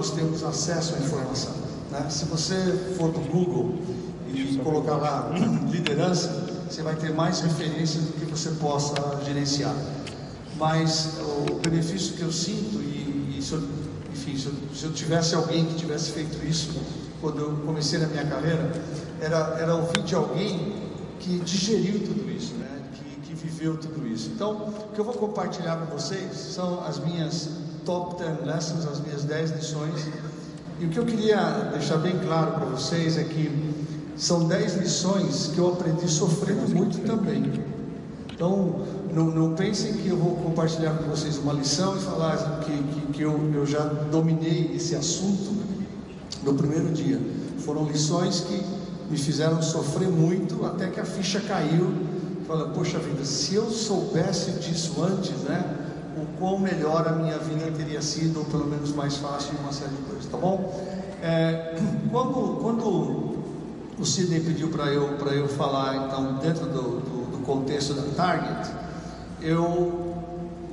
nós temos acesso à informação. Né? Se você for para o Google e colocar lá liderança, você vai ter mais referências do que você possa gerenciar. Mas o benefício que eu sinto, e, e se eu, enfim, se eu, se eu, tivesse alguém que tivesse feito isso quando eu comecei na minha carreira, era, era ouvir de alguém que digeriu tudo isso, né? que, que viveu tudo isso. Então, o que eu vou compartilhar com vocês são as minhas top 10 lessons, as minhas 10 lições. E o que eu queria deixar bem claro para vocês é que são 10 lições que eu aprendi sofrendo muito também. Então, não, não, pensem que eu vou compartilhar com vocês uma lição e falar que, que, que eu, eu já dominei esse assunto no primeiro dia. Foram lições que me fizeram sofrer muito até que a ficha caiu. Fala, poxa vida, se eu soubesse disso antes, né? Quão melhor a minha vida teria sido, ou pelo menos mais fácil uma série de coisas, tá bom? É, quando, quando o Sidney pediu para eu, eu falar, então, dentro do, do, do contexto da Target, eu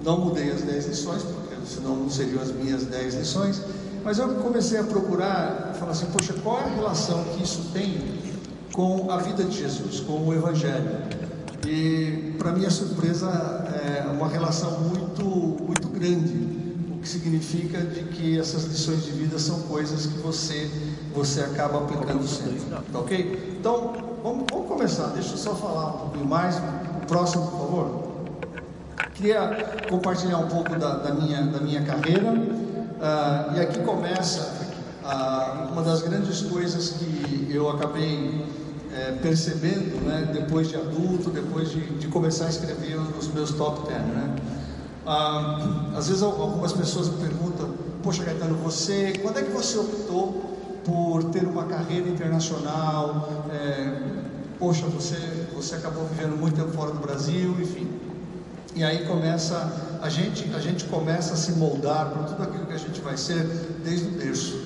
não mudei as 10 lições, porque senão não seriam as minhas 10 lições, mas eu comecei a procurar, falar assim, poxa, qual é a relação que isso tem com a vida de Jesus, com o Evangelho? E, para minha surpresa, é uma relação muito, muito grande, o que significa de que essas lições de vida são coisas que você, você acaba aplicando sempre, tá ok? Então, vamos, vamos começar, deixa eu só falar um pouquinho mais, o próximo, por favor. Queria compartilhar um pouco da, da minha, da minha carreira, uh, e aqui começa uh, uma das grandes coisas que eu acabei é, percebendo né, depois de adulto, depois de, de, começar a escrever os meus top 10. Né? Ah, às vezes algumas pessoas me perguntam, poxa Caetano, você, quando é que você optou por ter uma carreira internacional? É, poxa, você, você acabou vivendo muito tempo fora do Brasil, enfim. E aí começa, a gente, a gente começa a se moldar para tudo aquilo que a gente vai ser desde o berço.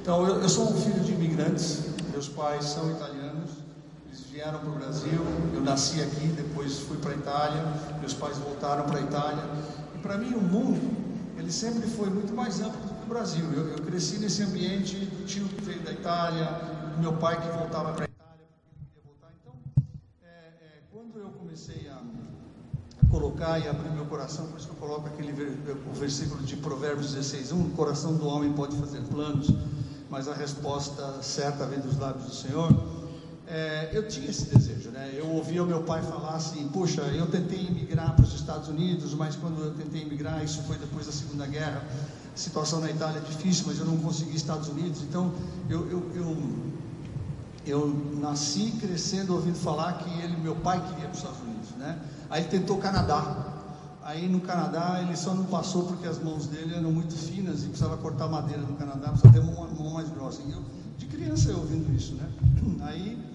Então, eu, eu sou um filho de imigrantes, meus pais são italianos, eles vieram para o Brasil, eu nasci aqui, depois fui para a Itália, meus pais voltaram para a Itália. Para mim o mundo, ele sempre foi muito mais amplo do que o Brasil. Eu, eu cresci nesse ambiente do tio que veio da Itália, do meu pai que voltava para a Itália, porque ele queria voltar. Então, é, é, quando eu comecei a colocar e abrir meu coração, por isso que eu coloco aquele o versículo de Provérbios 16, 1, o coração do homem pode fazer planos, mas a resposta certa vem dos lábios do Senhor. É, eu tinha esse desejo, né? Eu ouvia o meu pai falar assim: Puxa, eu tentei emigrar para os Estados Unidos, mas quando eu tentei emigrar, isso foi depois da Segunda Guerra. A situação na Itália é difícil, mas eu não consegui Estados Unidos. Então, eu, eu, eu, eu nasci crescendo ouvindo falar que ele, meu pai queria para os Estados Unidos, né? Aí ele tentou Canadá. Aí no Canadá ele só não passou porque as mãos dele eram muito finas e precisava cortar madeira no Canadá, precisava ter uma mão mais grossa. E eu, de criança eu ouvindo isso, né? Aí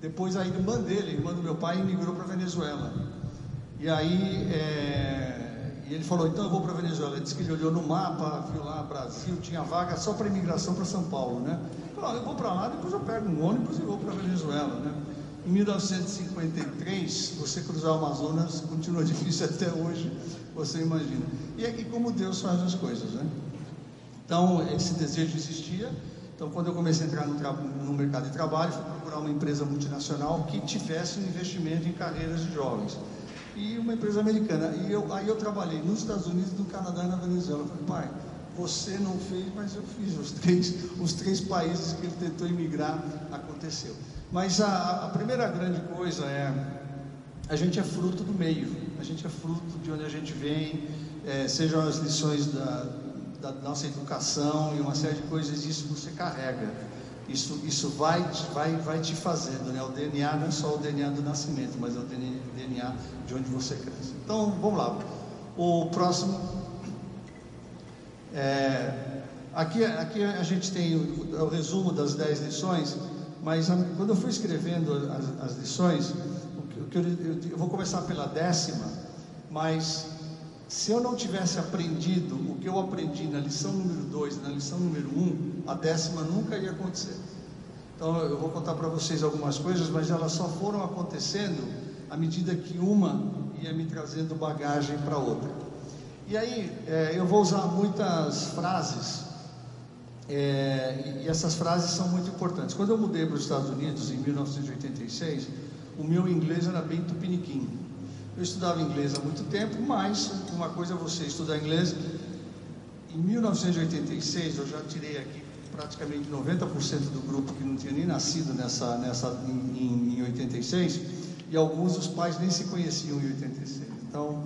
depois a irmã dele, a irmã do meu pai, imigrou para Venezuela. E aí é, e ele falou, então eu vou para Venezuela. Ele disse que ele olhou no mapa, viu lá Brasil, tinha vaga só para imigração para São Paulo, né? Falou, eu vou para lá, depois eu pego um ônibus e vou para Venezuela, né? Em 1953, você cruzar o Amazonas continua difícil até hoje, você imagina. E é que como Deus faz as coisas, né? Então, esse desejo existia. Então, quando eu comecei a entrar no, no, mercado de trabalho, fui procurar uma empresa multinacional que tivesse um investimento em carreiras de jovens. E uma empresa americana. E eu, aí eu trabalhei nos Estados Unidos, no Canadá e na Venezuela. Eu falei, pai, você não fez, mas eu fiz. Os três, os três países que ele tentou imigrar, aconteceu. Mas a, a primeira grande coisa é, a gente é fruto do meio. A gente é fruto de onde a gente vem, é, sejam as lições da, da nossa educação e uma série de coisas, isso você carrega. Isso, isso vai, vai, vai te fazendo, né? O DNA não é só o DNA do nascimento, mas é o DNA de onde você cresce. Então, vamos lá. O próximo. É, aqui, aqui a gente tem o, o resumo das 10 lições, mas quando eu fui escrevendo as, as lições, o que, o que eu, eu, eu vou começar pela décima, mas se eu não tivesse aprendido o que eu aprendi na lição número 2 e na lição número 1, um, a décima nunca ia acontecer. Então eu vou contar para vocês algumas coisas, mas elas só foram acontecendo à medida que uma ia me trazendo bagagem para outra. E aí é, eu vou usar muitas frases É, e essas frases são muito importantes. Quando eu mudei para os Estados Unidos em 1986, o meu inglês era bem tupiniquim. Eu estudava inglês há muito tempo, mas uma coisa é você estudar inglês. Em 1986, eu já tirei aqui praticamente 90% do grupo que não tinha nem nascido nessa, nessa, em, em 86, e alguns dos pais nem se conheciam em 86. Então,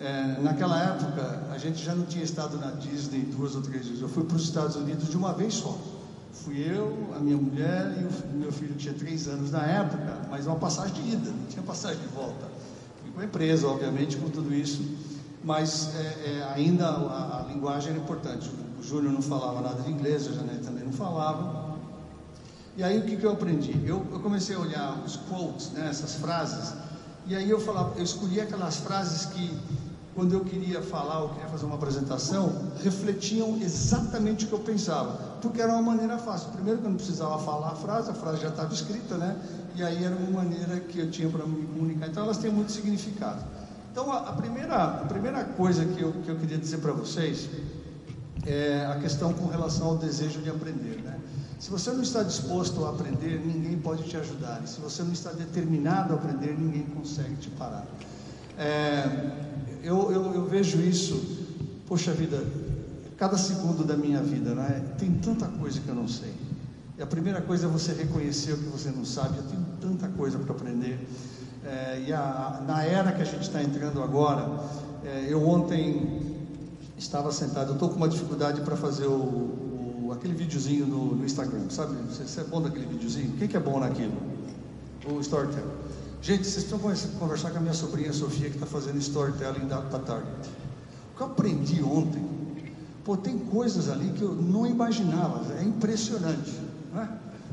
é, naquela época, a gente já não tinha estado na Disney duas ou três vezes. Eu fui para os Estados Unidos de uma vez só. Fui eu, a minha mulher e o meu filho tinha três anos na época, mas uma passagem de ida, não tinha passagem de volta. Fui com a empresa, obviamente, com tudo isso, mas é, é, ainda a, a, linguagem era importante. O Júnior não falava nada de inglês, a Janete também não falava. E aí o que, que eu aprendi? Eu, eu comecei a olhar os quotes, né, essas frases, e aí eu falava, eu escolhi aquelas frases que quando eu queria falar ou queria fazer uma apresentação, refletiam exatamente o que eu pensava, porque era uma maneira fácil. Primeiro que eu não precisava falar a frase, a frase já estava escrita, né? E aí era uma maneira que eu tinha para me comunicar. Então elas têm muito significado. Então a, a primeira, a primeira coisa que eu, que eu queria dizer para vocês é a questão com relação ao desejo de aprender, né? Se você não está disposto a aprender, ninguém pode te ajudar. Se você não está determinado a aprender, ninguém consegue te parar. É, eu, eu, eu vejo isso, poxa vida, cada segundo da minha vida, né? tem tanta coisa que eu não sei. E a primeira coisa é você reconhecer o que você não sabe. Eu tenho tanta coisa para aprender. É, e a, na era que a gente está entrando agora, é, eu ontem estava sentado. Eu estou com uma dificuldade para fazer o, o, aquele videozinho no, no Instagram, sabe? Você, você é bom daquele videozinho? O que, que é bom naquilo? O storytelling. Gente, vocês estão conversar com a minha sobrinha Sofia, que está fazendo storytelling para Target. O que eu aprendi ontem, pô, tem coisas ali que eu não imaginava, é impressionante. Né?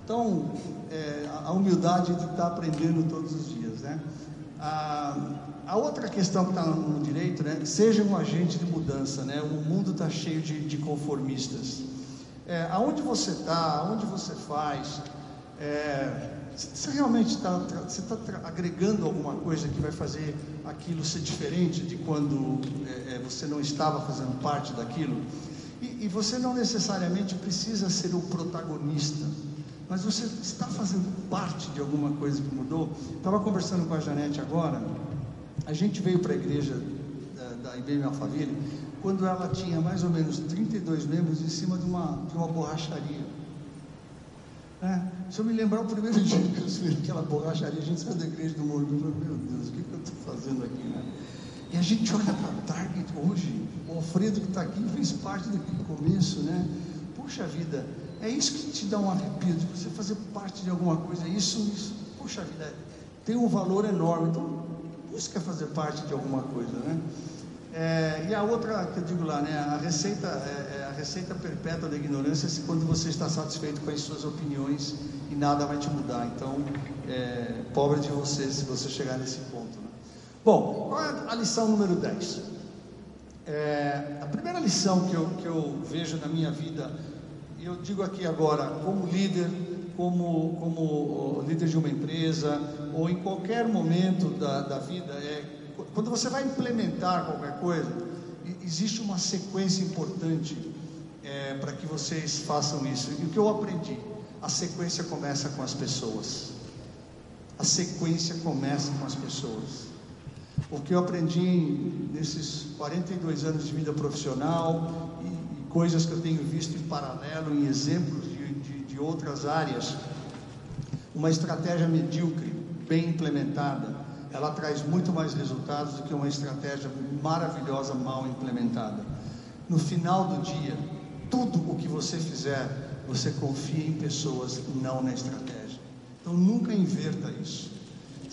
Então, é, a humildade de estar tá aprendendo todos os dias. Né? A, a outra questão que está no direito, né? seja um agente de mudança. Né? O mundo está cheio de, de conformistas. É, aonde você está, aonde você faz, é, você realmente está você tá agregando alguma coisa que vai fazer aquilo ser diferente de quando é, é, você não estava fazendo parte daquilo? E, e, você não necessariamente precisa ser o protagonista, mas você está fazendo parte de alguma coisa que mudou. Estava conversando com a Janete agora. A gente veio para a igreja da, da IBM Alphaville quando ela tinha mais ou menos 32 membros em cima de uma, de uma borracharia. É, se eu me lembrar o primeiro dia que eu subi aquela borracharia, a gente saiu da igreja do Morro, eu falei, meu Deus, o que, que eu estou fazendo aqui, né? E a gente olha para a Target hoje, o Alfredo que está aqui fez parte daquele começo, né? Puxa vida, é isso que te dá um arrepio, de você fazer parte de alguma coisa, isso, isso, puxa vida, tem um valor enorme, então busca fazer parte de alguma coisa, né? É, e a outra que eu digo lá, né, a receita, é, é, a receita perpétua da ignorância é quando você está satisfeito com as suas opiniões e nada vai te mudar. Então, é, pobre de você se você chegar nesse ponto. Né? Bom, qual é a lição número 10? É, a primeira lição que eu, que eu vejo na minha vida, eu digo aqui agora, como líder, como, como líder de uma empresa, ou em qualquer momento da, da vida, é quando você vai implementar qualquer coisa, existe uma sequência importante é, para que vocês façam isso. E o que eu aprendi? A sequência começa com as pessoas. A sequência começa com as pessoas. O que eu aprendi nesses 42 anos de vida profissional coisas que eu tenho visto em paralelo, em exemplos de, de, de outras áreas, uma estratégia medíocre, bem implementada, ela traz muito mais resultados do que uma estratégia maravilhosa mal implementada. No final do dia, tudo o que você fizer, você confia em pessoas, não na estratégia. Então nunca inverta isso.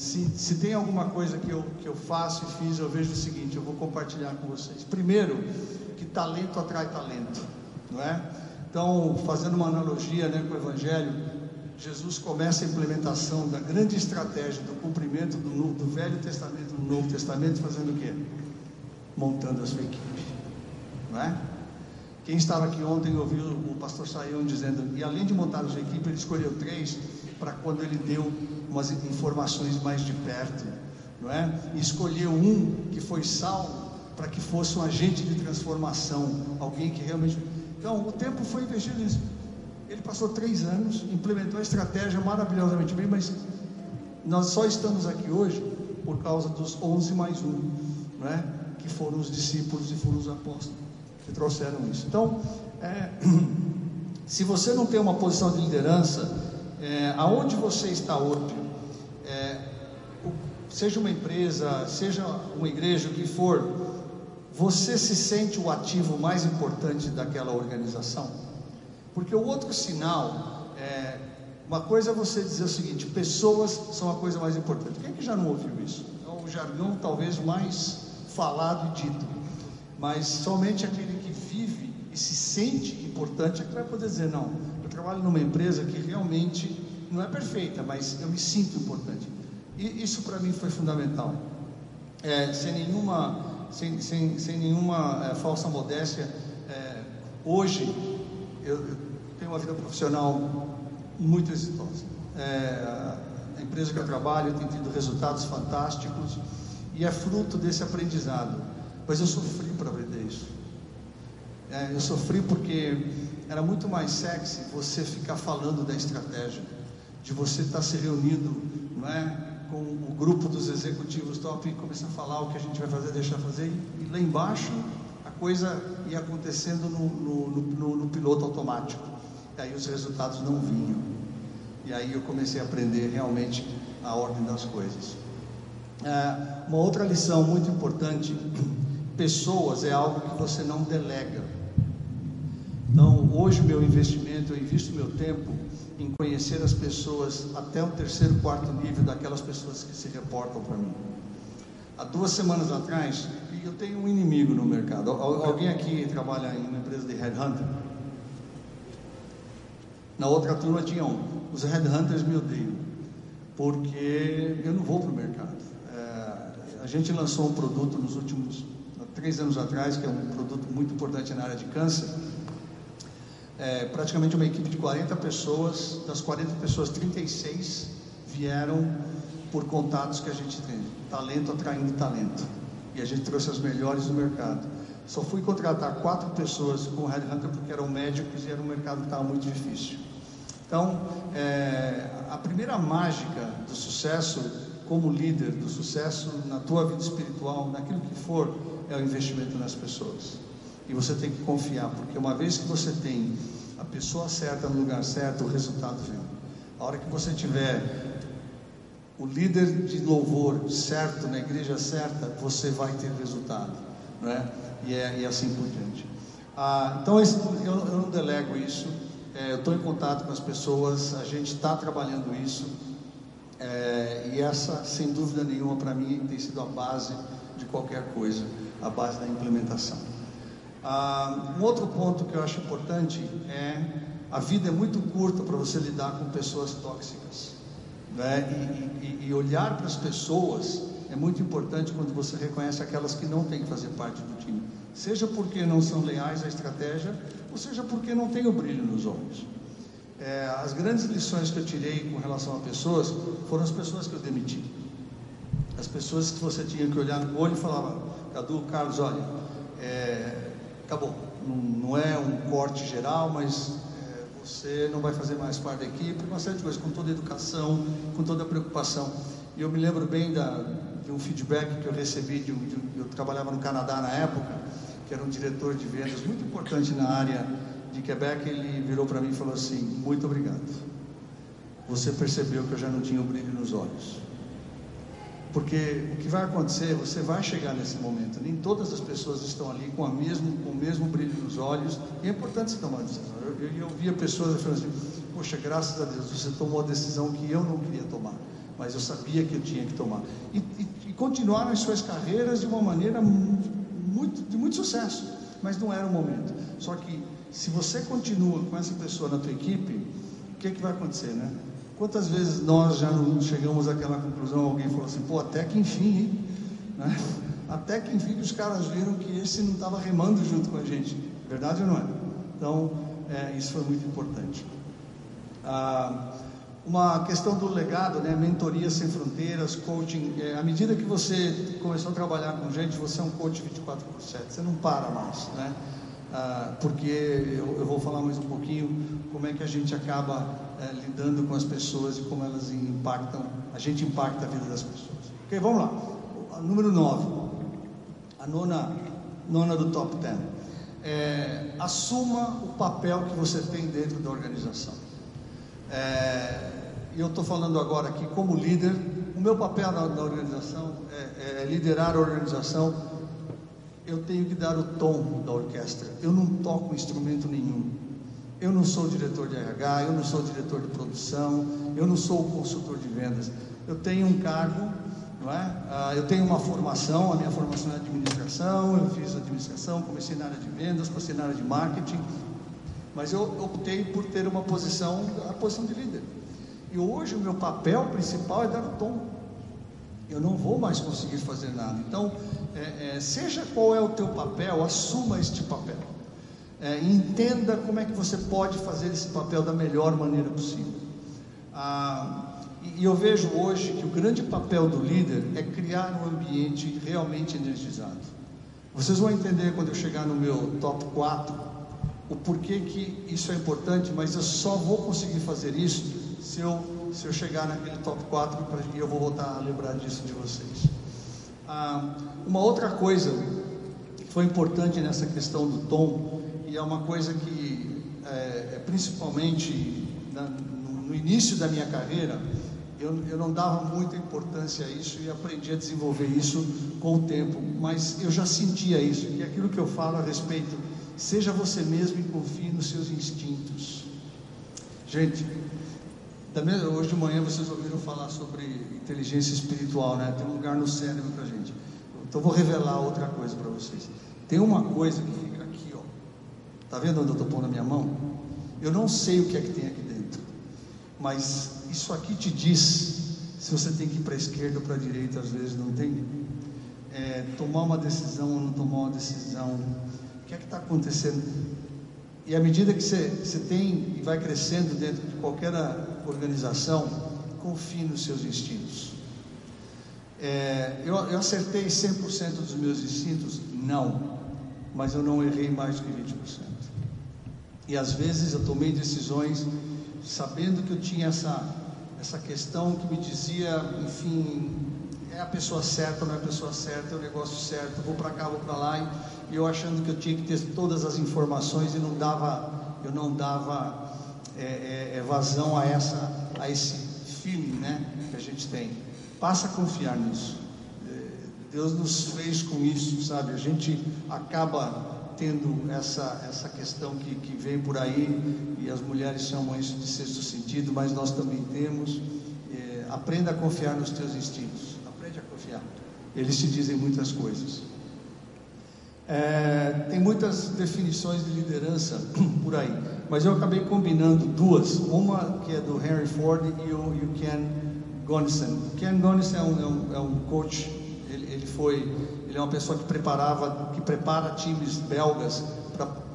Se, se tem alguma coisa que eu, que eu faço e fiz, eu vejo o seguinte, eu vou compartilhar com vocês. Primeiro, que talento atrai talento, não é? Então, fazendo uma analogia né, com o Evangelho, Jesus começa a implementação da grande estratégia do cumprimento do, Novo, do Velho Testamento no Novo Testamento, fazendo o quê? Montando a sua equipe. Não é? Quem estava aqui ontem ouviu o pastor Saião dizendo, e além de montar a sua equipe, ele escolheu três para quando ele deu umas informações mais de perto, não é? E escolheu um que foi Saulo para que fosse um agente de transformação, alguém que realmente Então, o tempo foi investido nisso. Ele passou três anos, implementou a estratégia maravilhosamente bem, mas nós só estamos aqui hoje por causa dos 11 mais um, né? que foram os discípulos e foram os apóstolos que trouxeram isso. Então, é, se você não tem uma posição de liderança, é, aonde você está hoje, é, seja uma empresa, seja uma igreja, o que for, você se sente o ativo mais importante daquela organização? Porque o outro sinal é uma coisa é você dizer o seguinte: pessoas são a coisa mais importante. Quem é que já não ouviu isso? É o jargão talvez mais falado e dito. Mas somente aquele que vive e se sente importante é que vai poder dizer: não, trabalho numa empresa que realmente não é perfeita, mas eu me sinto importante. E isso para mim foi fundamental. É, sem nenhuma, sem, sem, sem nenhuma é, falsa modéstia, é, hoje eu, eu, tenho uma vida profissional muito exitosa. É, a empresa que eu trabalho tem tido resultados fantásticos e é fruto desse aprendizado. Mas eu sofri para aprender isso. É, eu sofri porque era muito mais sexy você ficar falando da estratégia, de você estar se reunindo, não é? com o grupo dos executivos top e começar a falar o que a gente vai fazer, deixar fazer, e lá embaixo a coisa ia acontecendo no, no, no, no piloto automático. E aí os resultados não vinham. E aí eu comecei a aprender realmente a ordem das coisas. É, uma outra lição muito importante: pessoas é algo que você não delega. Então, hoje, meu investimento, eu invisto meu tempo em conhecer as pessoas até o terceiro, quarto nível daquelas pessoas que se reportam para mim. Há duas semanas atrás, eu tenho um inimigo no mercado. Alguém aqui trabalha em uma empresa de headhunter? Na outra turma tinha um. Os headhunters me odeiam, porque eu não vou para o mercado. É, a gente lançou um produto nos últimos três anos atrás, que é um produto muito importante na área de câncer é, praticamente uma equipe de 40 pessoas, das 40 pessoas, 36 vieram por contatos que a gente tem, talento atraindo talento. E a gente trouxe as melhores do mercado. Só fui contratar quatro pessoas com Headhunter porque eram médicos e era um mercado que estava muito difícil. Então, é, a primeira mágica do sucesso como líder, do sucesso na tua vida espiritual, naquilo que for, é o investimento nas pessoas. E você tem que confiar, porque uma vez que você tem a pessoa certa no lugar certo, o resultado vem. A hora que você tiver o líder de louvor certo na igreja certa, você vai ter resultado, né? E, é, e assim por diante. Ah, então eu, eu, não delego isso. É, eu estou em contato com as pessoas, a gente está trabalhando isso. É, e essa, sem dúvida nenhuma, para mim tem sido a base de qualquer coisa, a base da implementação. Ah, um outro ponto que eu acho importante é a vida é muito curta para você lidar com pessoas tóxicas. Né? E, e, e olhar para as pessoas é muito importante quando você reconhece aquelas que não têm que fazer parte do time. Seja porque não são leais à estratégia, ou seja porque não têm o brilho nos olhos. É, as grandes lições que eu tirei com relação a pessoas foram as pessoas que eu demiti. As pessoas que você tinha que olhar no olho e falava, Cadu, Carlos, olha, é, acabou. Não, não é um corte geral, mas é, você não vai fazer mais parte da equipe, uma série de coisas, com toda a educação, com toda a preocupação. E eu me lembro bem da, de um feedback que eu recebi, de de eu trabalhava no Canadá na época, que era um diretor de vendas muito importante na área de Quebec, ele virou para mim e falou assim: Muito obrigado. Você percebeu que eu já não tinha o brilho nos olhos. Porque o que vai acontecer, você vai chegar nesse momento. Nem todas as pessoas estão ali com, a mesmo, com o mesmo brilho nos olhos. E é importante você tomar uma decisão. Eu, eu, eu via pessoas falando assim: Poxa, graças a Deus, você tomou a decisão que eu não queria tomar. Mas eu sabia que eu tinha que tomar. E, e, e continuaram as suas carreiras de uma maneira muito, de muito sucesso. Mas não era o momento. Só que se você continua com essa pessoa na tua equipe, o que, é que vai acontecer, né? Quantas vezes nós já não chegamos àquela conclusão, alguém falou assim, pô, até que enfim, hein? Né? Até que enfim os caras viram que esse não estava remando junto com a gente. Verdade ou não é? Então, é, isso foi muito importante. Ah, uma questão do legado, né? Mentoria sem fronteiras, coaching. É, à medida que você começou a trabalhar com gente, você é um coach 24 por 7. Você não para mais, né? ah, porque eu, eu, vou falar mais um pouquinho como é que a gente acaba eh, lidando com as pessoas e como elas impactam, a gente impacta a vida das pessoas. Ok, vamos lá. Número 9, a nona, nona do top 10. É, assuma o papel que você tem dentro da organização. É, e eu estou falando agora aqui como líder, o meu papel na, na organização é, é liderar a organização eu tenho que dar o tom da orquestra. Eu não toco instrumento nenhum. Eu não sou diretor de RH, eu não sou diretor de produção, eu não sou consultor de vendas. Eu tenho um cargo, não é? Ah, eu tenho uma formação, a minha formação é administração, eu fiz administração, comecei na área de vendas, passei na área de marketing, mas eu optei por ter uma posição, a posição de líder. E hoje o meu papel principal é dar o tom eu não vou mais conseguir fazer nada. Então, é, é, seja qual é o teu papel, assuma este papel. É, entenda como é que você pode fazer esse papel da melhor maneira possível. Ah, e, eu vejo hoje que o grande papel do líder é criar um ambiente realmente energizado. Vocês vão entender quando eu chegar no meu top 4 o porquê que isso é importante, mas eu só vou conseguir fazer isso se eu se eu chegar naquele top 4 e eu vou voltar a lembrar disso de vocês. Ah, uma outra coisa que foi importante nessa questão do tom, e é uma coisa que, é, é principalmente na, no, no, início da minha carreira, eu, eu não dava muita importância a isso e aprendi a desenvolver isso com o tempo, mas eu já sentia isso, que aquilo que eu falo a respeito, seja você mesmo e confie nos seus instintos. Gente, também, hoje de manhã vocês ouviram falar sobre inteligência espiritual, né? Tem um lugar no cérebro para gente. Então vou revelar outra coisa para vocês. Tem uma coisa que fica aqui, ó. Tá vendo onde eu estou pondo a minha mão? Eu não sei o que é que tem aqui dentro, mas isso aqui te diz se você tem que ir para a esquerda ou para a direita, às vezes não tem. É, tomar uma decisão ou não tomar uma decisão. O que é que está acontecendo? E à medida que você, você tem e vai crescendo dentro de qualquer organização, confie nos seus instintos. É, eu, eu acertei 100% dos meus instintos? Não, mas eu não errei mais do que 20%. E às vezes eu tomei decisões sabendo que eu tinha essa, essa questão que me dizia, enfim, é a pessoa certa, não é a pessoa certa, é o negócio certo, vou para cá, vou para lá, e eu achando que eu tinha que ter todas as informações e não dava, eu não dava é, é, é, vazão a, essa, a esse feeling né, que a gente tem. Passa a confiar nisso. Deus nos fez com isso, sabe? A gente acaba tendo essa, essa questão que, que vem por aí, e as mulheres chamam isso de sexto sentido, mas nós também temos. É, aprenda a confiar nos teus instintos confiar. Eles te dizem muitas coisas. É, tem muitas definições de liderança por aí, mas eu acabei combinando duas. Uma que é do Henry Ford e o, e o Ken Gonison. Ken Gonison é um, é um, é um coach. Foi, ele é uma pessoa que preparava, que prepara times belgas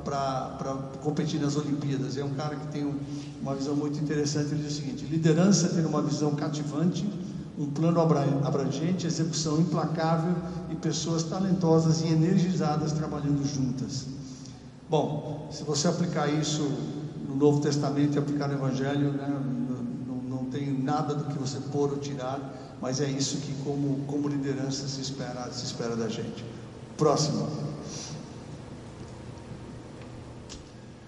para competir nas Olimpíadas. É um cara que tem um, uma visão muito interessante. Ele diz o seguinte: liderança é ter uma visão cativante um plano abrangente, execução implacável e pessoas talentosas e energizadas trabalhando juntas. Bom, se você aplicar isso no Novo Testamento e aplicar no Evangelho, né, não, não, tem nada do que você pôr ou tirar, mas é isso que como, como liderança se espera, se espera da gente. Próximo.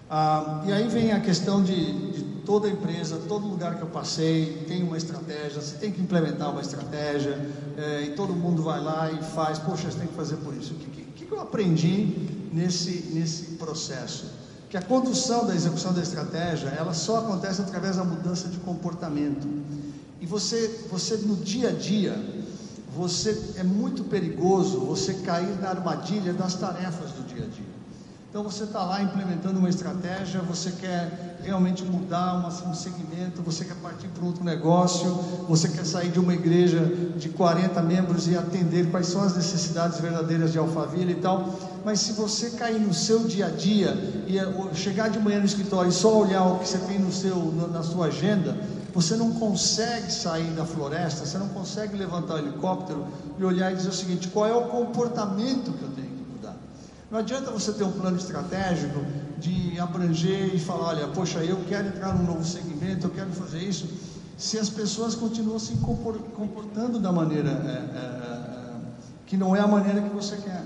Ah, e aí vem a questão de, de toda empresa, todo lugar que eu passei tem uma estratégia, você tem que implementar uma estratégia, é, e todo mundo vai lá e faz, poxa, você tem que fazer por isso. O que, que, que eu aprendi nesse, nesse processo? Que a condução da execução da estratégia, ela só acontece através da mudança de comportamento. Você, você no dia a dia, você é muito perigoso você cair na armadilha das tarefas do dia a dia. Então você está lá implementando uma estratégia, você quer realmente mudar um segmento, você quer partir para outro negócio, você quer sair de uma igreja de 40 membros e atender quais são as necessidades verdadeiras de Alphaville e tal. Mas se você cair no seu dia a dia e eh, chegar de manhã no escritório e só olhar o que você tem no seu, na sua agenda, você não consegue sair da floresta, você não consegue levantar o helicóptero e olhar e dizer o seguinte: qual é o comportamento que eu tenho? Não adianta você ter um plano estratégico de abranger e falar, olha, poxa, eu quero entrar num novo segmento, eu quero fazer isso, se as pessoas continuam se comportando da maneira é, é, que não é a maneira que você quer.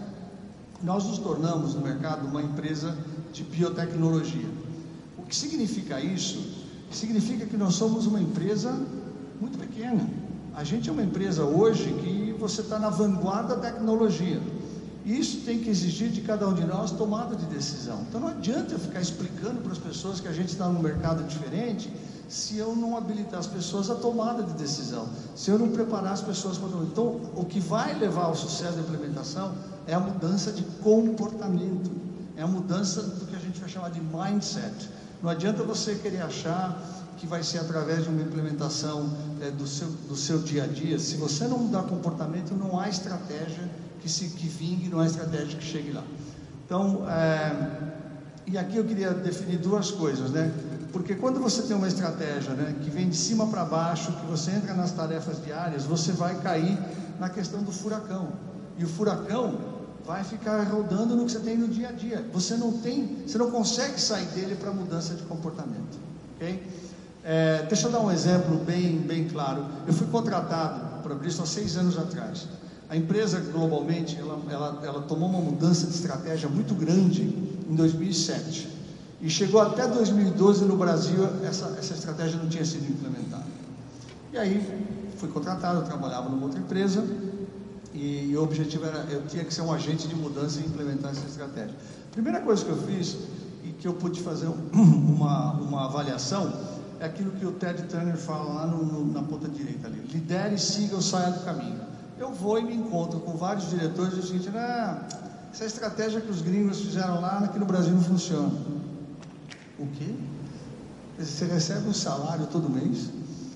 Nós nos tornamos no mercado uma empresa de biotecnologia. O que significa isso? Significa que nós somos uma empresa muito pequena. A gente é uma empresa hoje que você está na vanguarda da tecnologia. Isso tem que exigir de cada um de nós tomada de decisão. Então não adianta eu ficar explicando para as pessoas que a gente está num mercado diferente se eu não habilitar as pessoas à tomada de decisão, se eu não preparar as pessoas para. Então, o que vai levar ao sucesso da implementação é a mudança de comportamento, é a mudança do que a gente vai chamar de mindset. Não adianta você querer achar que vai ser através de uma implementação é, do, seu, do seu dia a dia. Se você não mudar comportamento, não há estratégia que, se, que vingue, não há estratégia que chegue lá. Então, é, e aqui eu queria definir duas coisas, né? Porque quando você tem uma estratégia né, que vem de cima para baixo, que você entra nas tarefas diárias, você vai cair na questão do furacão. E o furacão vai ficar rodando no que você tem no dia a dia. Você não tem, você não consegue sair dele para mudança de comportamento. Ok? É, deixa eu dar um exemplo bem, bem claro. Eu fui contratado para Bristol há seis anos atrás. A empresa globalmente ela, ela, ela tomou uma mudança de estratégia muito grande em 2007 e chegou até 2012 no Brasil essa, essa estratégia não tinha sido implementada. E aí fui contratado, eu trabalhava numa outra empresa e, e, o objetivo era eu tinha que ser um agente de mudança e implementar essa estratégia. Primeira coisa que eu fiz e que eu pude fazer uma, uma avaliação é aquilo que o Ted Turner fala lá no, no, na ponta direita ali. Lidere, siga ou saia do caminho. Eu vou e me encontro com vários diretores e o seguinte, ah, essa estratégia que os gringos fizeram lá, aqui no Brasil não funciona. O quê? Você recebe um salário todo mês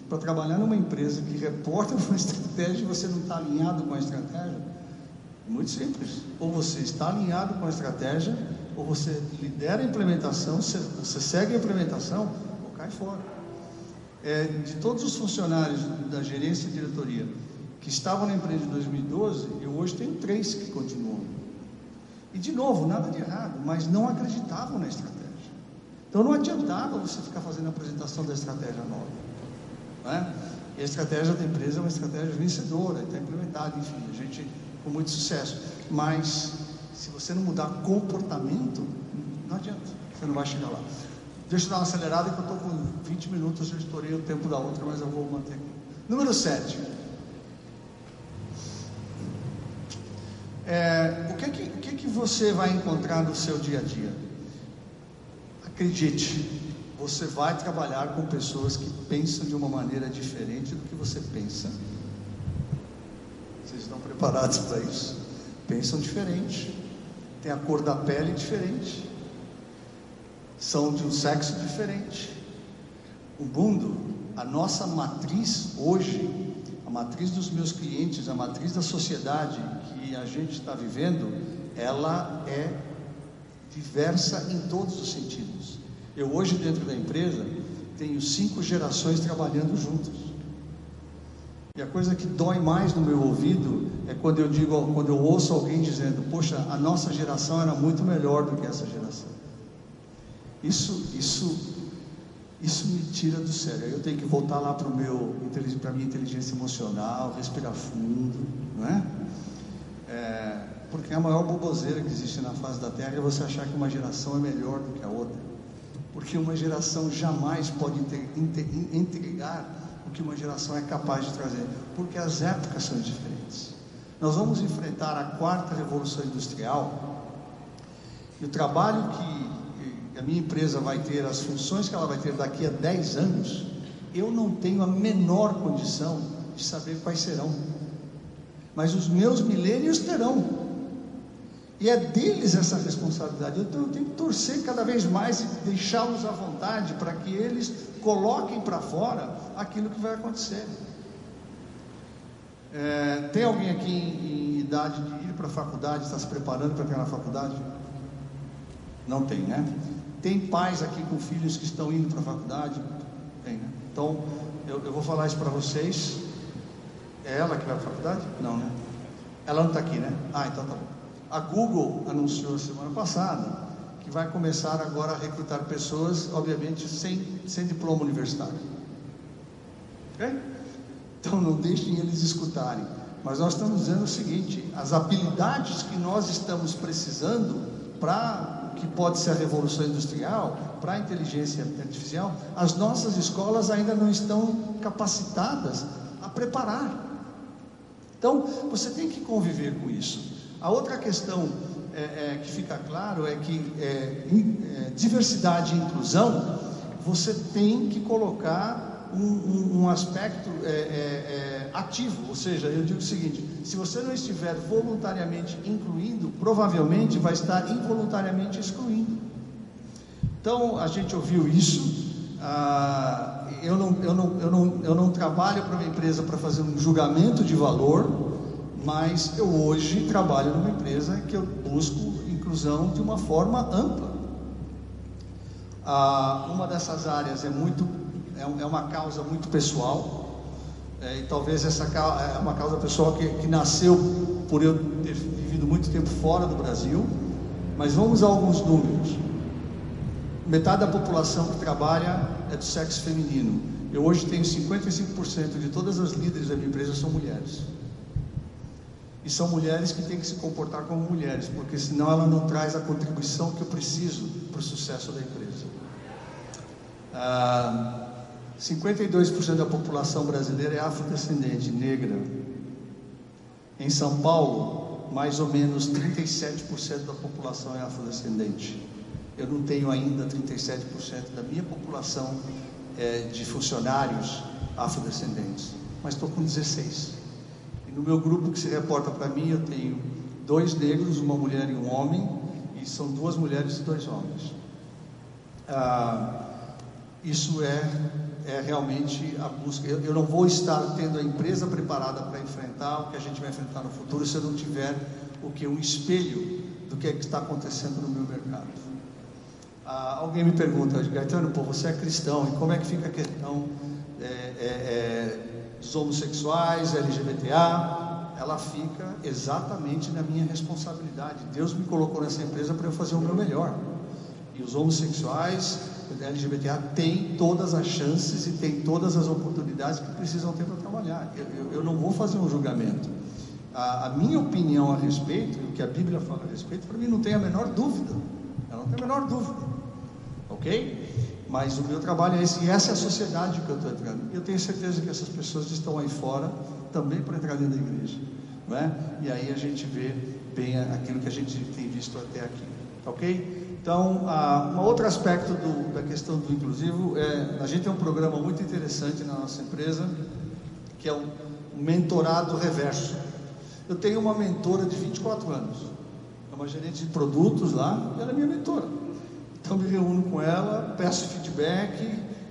para trabalhar numa empresa que reporta uma estratégia e você não está alinhado com a estratégia? Muito simples. Ou você está alinhado com a estratégia, ou você lidera a implementação, você, você segue a implementação, ou cai fora. É, de todos os funcionários da gerência e diretoria que estavam na empresa em 2012, eu hoje tenho três que continuam. E de novo, nada de errado, mas não acreditavam na estratégia. Então não adiantava você ficar fazendo a apresentação da estratégia nova. Né? E a estratégia da empresa é uma estratégia vencedora, está implementada, enfim, a gente com muito sucesso. Mas se você não mudar comportamento, não adianta, você não vai chegar lá. Deixa eu dar uma acelerada que eu estou com 20 minutos, eu estourei o tempo da outra, mas eu vou manter aqui. Número 7. É, o que, que, o que, que você vai encontrar no seu dia a dia? Acredite, você vai trabalhar com pessoas que pensam de uma maneira diferente do que você pensa. Vocês estão preparados para isso? Pensam diferente, tem a cor da pele diferente, são de um sexo diferente. O mundo, a nossa matriz hoje a matriz dos meus clientes, a matriz da sociedade que a gente está vivendo, ela é diversa em todos os sentidos. Eu hoje dentro da empresa tenho cinco gerações trabalhando juntas. E a coisa que dói mais no meu ouvido é quando eu digo, quando eu ouço alguém dizendo, poxa, a nossa geração era muito melhor do que essa geração. Isso, isso isso me tira do sério. Eu tenho que voltar lá para meu, para minha inteligência emocional, respirar fundo, não é? é? Porque a maior boboseira que existe na face da Terra é você achar que uma geração é melhor do que a outra. Porque uma geração jamais pode entregar o que uma geração é capaz de trazer, porque as épocas são diferentes. Nós vamos enfrentar a quarta revolução industrial e o trabalho que a minha empresa vai ter, as funções que ela vai ter daqui a 10 anos, eu não tenho a menor condição de saber quais serão. Mas os meus milênios terão. E é deles essa responsabilidade. Então eu tenho que torcer cada vez mais e deixá-los à vontade para que eles coloquem para fora aquilo que vai acontecer. É, tem alguém aqui em, em idade de ir para a faculdade, está se preparando para na faculdade? Não tem, né? Tem pais aqui com filhos que estão indo para a faculdade? Tem, né? Então, eu, eu vou falar isso para vocês. É ela que vai para a faculdade? Não, né? Ela não está aqui, né? Ah, então tá bom. A Google anunciou semana passada que vai começar agora a recrutar pessoas, obviamente, sem, sem diploma universitário. Então não deixem eles escutarem. Mas nós estamos dizendo o seguinte: as habilidades que nós estamos precisando para o que pode ser a revolução industrial, para a inteligência artificial, as nossas escolas ainda não estão capacitadas a preparar. Então, você tem que conviver com isso. A outra questão é, é, que fica claro é que é, é diversidade e inclusão, você tem que colocar um, um, um aspecto é, é, ativo, ou seja, eu digo o seguinte: se você não estiver voluntariamente incluindo, provavelmente vai estar involuntariamente excluindo. Então, a gente ouviu isso. Ah, eu, não, eu, não, eu, não, eu não trabalho para uma empresa para fazer um julgamento de valor, mas eu hoje trabalho numa empresa que eu busco inclusão de uma forma ampla. Ah, uma dessas áreas é muito é, é uma causa muito pessoal é, e talvez essa é uma causa pessoal que, que nasceu por eu ter vivido muito tempo fora do Brasil. Mas vamos a alguns números. Metade da população que trabalha é do sexo feminino. Eu hoje tenho 55% de todas as líderes da minha empresa são mulheres. E são mulheres que têm que se comportar como mulheres, porque senão ela não traz a contribuição que eu preciso para o sucesso da empresa. Ah, 52% da população brasileira é afrodescendente, negra. Em São Paulo, mais ou menos 37% da população é afrodescendente. Eu não tenho ainda 37% da minha população é, de funcionários afrodescendentes, mas estou com 16%. No meu grupo que se reporta para mim, eu tenho dois negros, uma mulher e um homem, e são duas mulheres e dois homens. Ah, isso é, é realmente a busca. Eu, eu, não vou estar tendo a empresa preparada para enfrentar o que a gente vai enfrentar no futuro se eu não tiver o que um espelho do que, é que está acontecendo no meu mercado. Ah, alguém me pergunta, Gaetano, pô, você é cristão, e como é que fica a questão é, é, dos homossexuais, LGBTA, ela fica exatamente na minha responsabilidade. Deus me colocou nessa empresa para eu fazer o meu melhor. E os homossexuais, LGBTA, têm todas as chances e têm todas as oportunidades que precisam ter para trabalhar. Eu, eu, eu, não vou fazer um julgamento. A, a, minha opinião a respeito, o que a Bíblia fala a respeito, para mim não tem a menor dúvida. Ela não tem a menor dúvida. Ok? Mas o meu trabalho é esse, e essa é a sociedade que eu estou entrando. Eu tenho certeza que essas pessoas estão aí fora também para entrar dentro da igreja. Não é? E aí a gente vê bem aquilo que a gente tem visto até aqui. Ok? Então, uh, um outro aspecto do, da questão do inclusivo é: a gente tem um programa muito interessante na nossa empresa, que é o mentorado reverso. Eu tenho uma mentora de 24 anos, é uma gerente de produtos lá, e ela é minha mentora. Então me reúno com ela, peço feedback,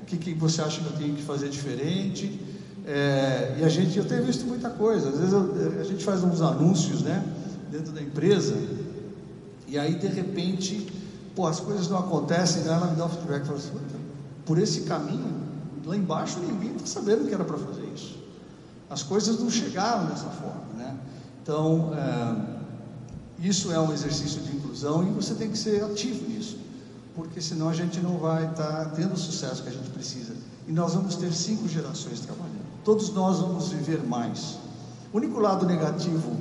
o que, que você acha que eu tenho que fazer diferente. É, e a gente, eu tenho visto muita coisa. Às vezes eu, a gente faz uns anúncios, né, dentro da empresa, e aí de repente, pô, as coisas não acontecem, né? ela me dá um feedback, fala assim, por esse caminho, lá embaixo ninguém está sabendo que era para fazer isso. As coisas não chegaram dessa forma, né? Então, é, isso é um exercício de inclusão e você tem que ser ativo nisso porque senão a gente não vai estar tá tendo o sucesso que a gente precisa. E nós vamos ter cinco gerações trabalhando. Todos nós vamos viver mais. O único lado negativo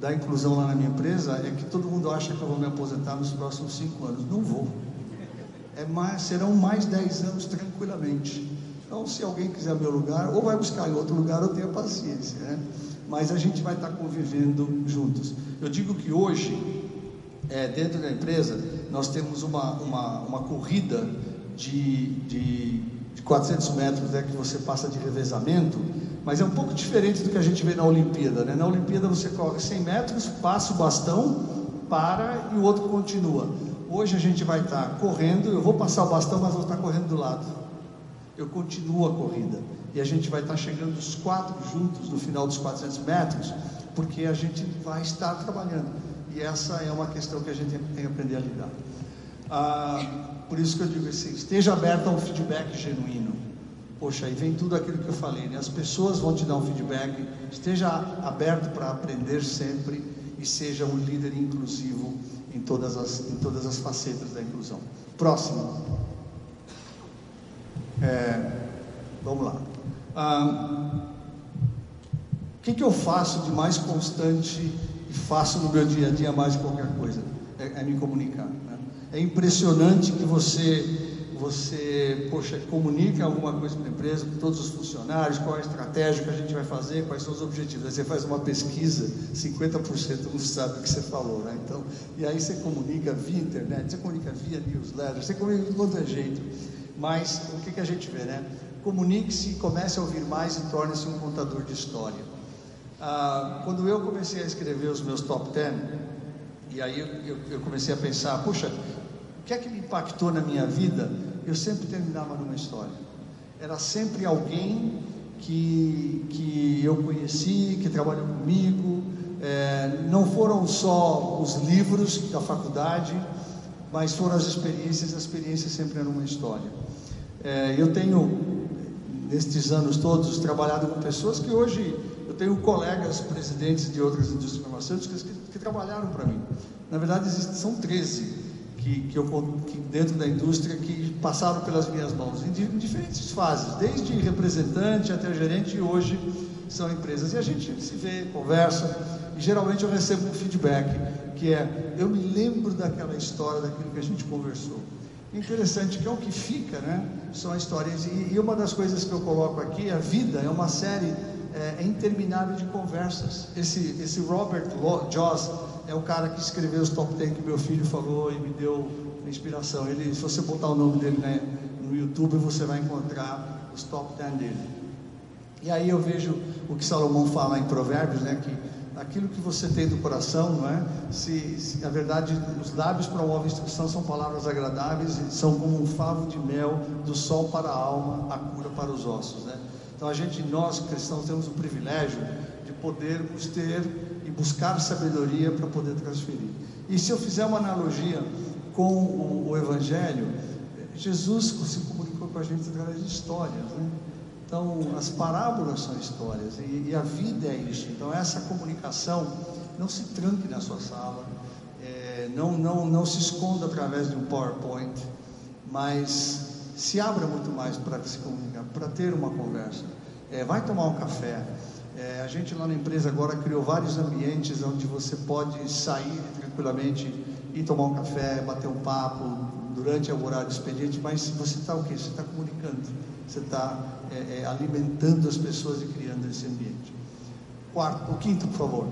da inclusão lá na minha empresa é que todo mundo acha que eu vou me aposentar nos próximos cinco anos. Não vou. É mais, serão mais dez anos tranquilamente. Então, se alguém quiser meu lugar, ou vai buscar em outro lugar, eu tenho paciência. Né? Mas a gente vai estar convivendo juntos. Eu digo que hoje, é, dentro da empresa, nós temos uma, uma, uma corrida de, de, de 400 metros né, que você passa de revezamento, mas é um pouco diferente do que a gente vê na Olimpíada. Né? Na Olimpíada você corre 100 metros, passa o bastão, para e o outro continua. Hoje a gente vai estar correndo, eu vou passar o bastão, mas vou estar correndo do lado. Eu continuo a corrida. E a gente vai estar chegando os quatro juntos no final dos 400 metros, porque a gente vai estar trabalhando. E essa é uma questão que a gente tem que aprender a lidar. Ah, por isso que eu digo assim, esteja aberto a um feedback genuíno. Poxa, aí vem tudo aquilo que eu falei, né? As pessoas vão te dar um feedback, esteja aberto para aprender sempre e seja um líder inclusivo em todas as, em todas as facetas da inclusão. Próximo. É, vamos lá. Ah, o que, que eu faço de mais constante faço no meu dia a dia mais de qualquer coisa? É, é me comunicar. Né? É impressionante que você você, poxa, comunica alguma coisa com a empresa, com todos os funcionários, qual é a estratégia que a gente vai fazer, quais são os objetivos. Aí você faz uma pesquisa, 50% não sabe o que você falou, né? Então, e aí você comunica via internet, você comunica via newsletter, você comunica de todo jeito. Mas o que, que a gente vê, né? Comunique-se, comece a ouvir mais e torne-se um contador de história. Ah, quando eu comecei a escrever os meus top 10, e aí eu, eu, eu comecei a pensar, puxa, o que é que me impactou na minha vida? Eu sempre terminava numa história. Era sempre alguém que, que eu conheci, que trabalhou comigo. É, não foram só os livros da faculdade, mas foram as experiências. As experiências sempre eram uma história. É, eu tenho, nestes anos todos, trabalhado com pessoas que hoje tenho colegas presidentes de outras indústrias farmacêuticas que, que trabalharam para mim. Na verdade, são 13 que, que, eu, que dentro da indústria que passaram pelas minhas mãos em, em, diferentes fases, desde representante até gerente e hoje são empresas. E a gente se vê, conversa e geralmente eu recebo um feedback que é eu me lembro daquela história, daquilo que a gente conversou. Interessante que é o que fica, né? São histórias e, e uma das coisas que eu coloco aqui, a vida é uma série é, é interminável de conversas. Esse, esse Robert Joss é o cara que escreveu os top 10 que meu filho falou e me deu inspiração. Ele, se você botar o nome dele né, no YouTube, você vai encontrar os top 10 dele. E aí eu vejo o que Salomão fala em Provérbios, né, que aquilo que você tem do coração, não é? Se, se na verdade os lábios promovem instrução, são palavras agradáveis, são como um favo de mel do sol para a alma, a cura para os ossos, né? Então a gente, nós cristãos, temos o privilégio de podermos ter e buscar sabedoria para poder transferir. E se eu fizer uma analogia com o, o Evangelho, Jesus se comunicou com a gente através de histórias, né? Então, as parábolas são histórias e, e, a vida é isso. Então, essa comunicação, não se tranque na sua sala, é, não, não, não se esconda através de um PowerPoint, mas se abra muito mais para se comunicar, para ter uma conversa. É, vai tomar um café, é, a gente lá na empresa agora criou vários ambientes onde você pode sair tranquilamente e tomar um café, bater um papo durante o horário do expediente, mas você está o quê? Você está comunicando, você está é, é, alimentando as pessoas e criando esse ambiente. Quarto, o quinto, por favor.